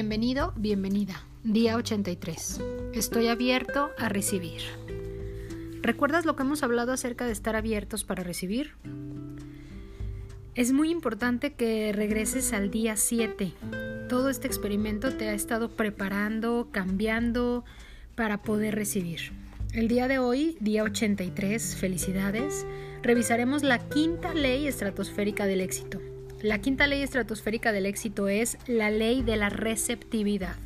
Bienvenido, bienvenida. Día 83. Estoy abierto a recibir. ¿Recuerdas lo que hemos hablado acerca de estar abiertos para recibir? Es muy importante que regreses al día 7. Todo este experimento te ha estado preparando, cambiando para poder recibir. El día de hoy, día 83, felicidades, revisaremos la quinta ley estratosférica del éxito. La quinta ley estratosférica del éxito es la ley de la receptividad.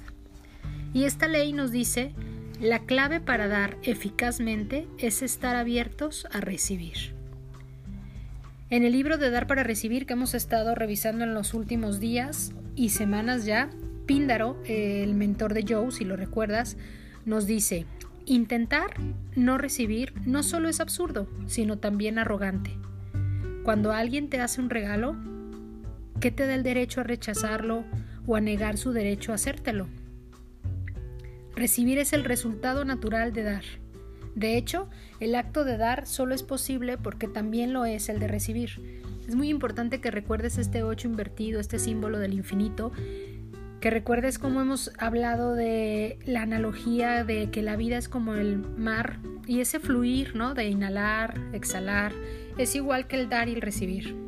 Y esta ley nos dice, la clave para dar eficazmente es estar abiertos a recibir. En el libro de Dar para Recibir que hemos estado revisando en los últimos días y semanas ya, Píndaro, el mentor de Joe, si lo recuerdas, nos dice, intentar no recibir no solo es absurdo, sino también arrogante. Cuando alguien te hace un regalo, ¿Qué te da el derecho a rechazarlo o a negar su derecho a hacértelo? Recibir es el resultado natural de dar. De hecho, el acto de dar solo es posible porque también lo es el de recibir. Es muy importante que recuerdes este 8 invertido, este símbolo del infinito, que recuerdes cómo hemos hablado de la analogía de que la vida es como el mar y ese fluir, ¿no? De inhalar, exhalar, es igual que el dar y el recibir.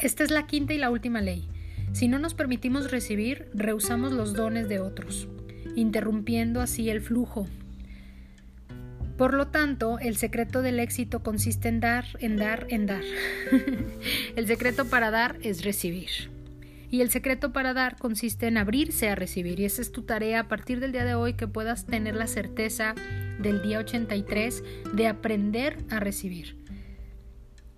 Esta es la quinta y la última ley. Si no nos permitimos recibir, rehusamos los dones de otros, interrumpiendo así el flujo. Por lo tanto, el secreto del éxito consiste en dar, en dar, en dar. el secreto para dar es recibir. Y el secreto para dar consiste en abrirse a recibir. Y esa es tu tarea a partir del día de hoy que puedas tener la certeza del día 83 de aprender a recibir.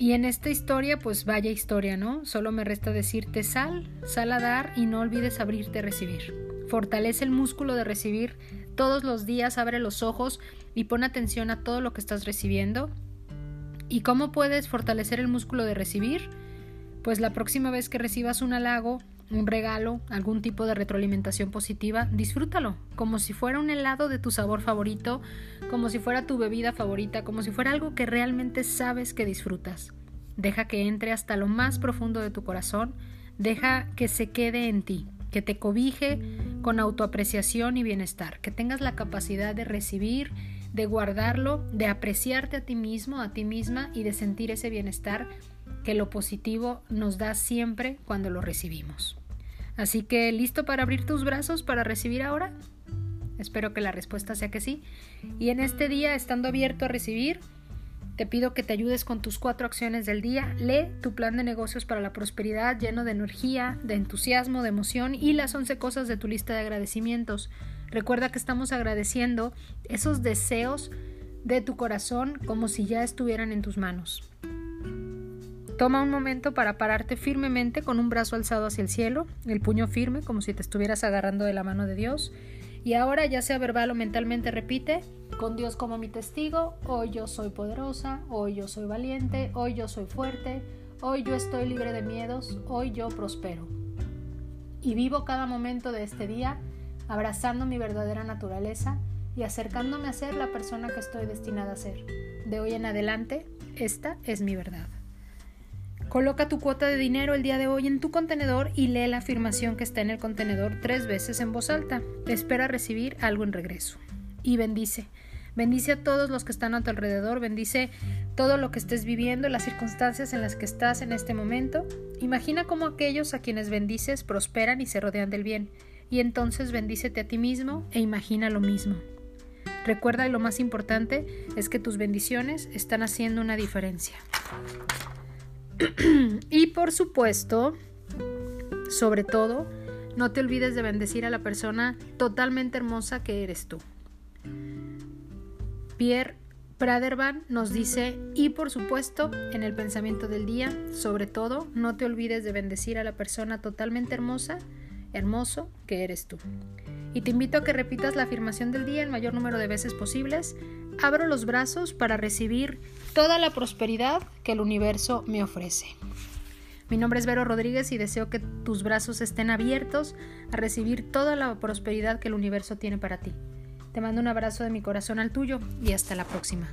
Y en esta historia, pues vaya historia, ¿no? Solo me resta decirte sal, sal a dar y no olvides abrirte a recibir. Fortalece el músculo de recibir todos los días, abre los ojos y pon atención a todo lo que estás recibiendo. ¿Y cómo puedes fortalecer el músculo de recibir? Pues la próxima vez que recibas un halago, un regalo, algún tipo de retroalimentación positiva, disfrútalo, como si fuera un helado de tu sabor favorito, como si fuera tu bebida favorita, como si fuera algo que realmente sabes que disfrutas. Deja que entre hasta lo más profundo de tu corazón, deja que se quede en ti, que te cobije con autoapreciación y bienestar, que tengas la capacidad de recibir, de guardarlo, de apreciarte a ti mismo, a ti misma y de sentir ese bienestar que lo positivo nos da siempre cuando lo recibimos. Así que, ¿listo para abrir tus brazos para recibir ahora? Espero que la respuesta sea que sí. Y en este día, estando abierto a recibir, te pido que te ayudes con tus cuatro acciones del día. Lee tu plan de negocios para la prosperidad lleno de energía, de entusiasmo, de emoción y las 11 cosas de tu lista de agradecimientos. Recuerda que estamos agradeciendo esos deseos de tu corazón como si ya estuvieran en tus manos. Toma un momento para pararte firmemente con un brazo alzado hacia el cielo, el puño firme como si te estuvieras agarrando de la mano de Dios. Y ahora, ya sea verbal o mentalmente, repite, con Dios como mi testigo, hoy yo soy poderosa, hoy yo soy valiente, hoy yo soy fuerte, hoy yo estoy libre de miedos, hoy yo prospero. Y vivo cada momento de este día abrazando mi verdadera naturaleza y acercándome a ser la persona que estoy destinada a ser. De hoy en adelante, esta es mi verdad. Coloca tu cuota de dinero el día de hoy en tu contenedor y lee la afirmación que está en el contenedor tres veces en voz alta. Espera recibir algo en regreso. Y bendice. Bendice a todos los que están a tu alrededor, bendice todo lo que estés viviendo, las circunstancias en las que estás en este momento. Imagina cómo aquellos a quienes bendices prosperan y se rodean del bien. Y entonces bendícete a ti mismo e imagina lo mismo. Recuerda y lo más importante es que tus bendiciones están haciendo una diferencia. y por supuesto, sobre todo, no te olvides de bendecir a la persona totalmente hermosa que eres tú. Pierre Pradervan nos dice, y por supuesto, en el pensamiento del día, sobre todo, no te olvides de bendecir a la persona totalmente hermosa, hermoso que eres tú. Y te invito a que repitas la afirmación del día el mayor número de veces posibles abro los brazos para recibir toda la prosperidad que el universo me ofrece. Mi nombre es Vero Rodríguez y deseo que tus brazos estén abiertos a recibir toda la prosperidad que el universo tiene para ti. Te mando un abrazo de mi corazón al tuyo y hasta la próxima.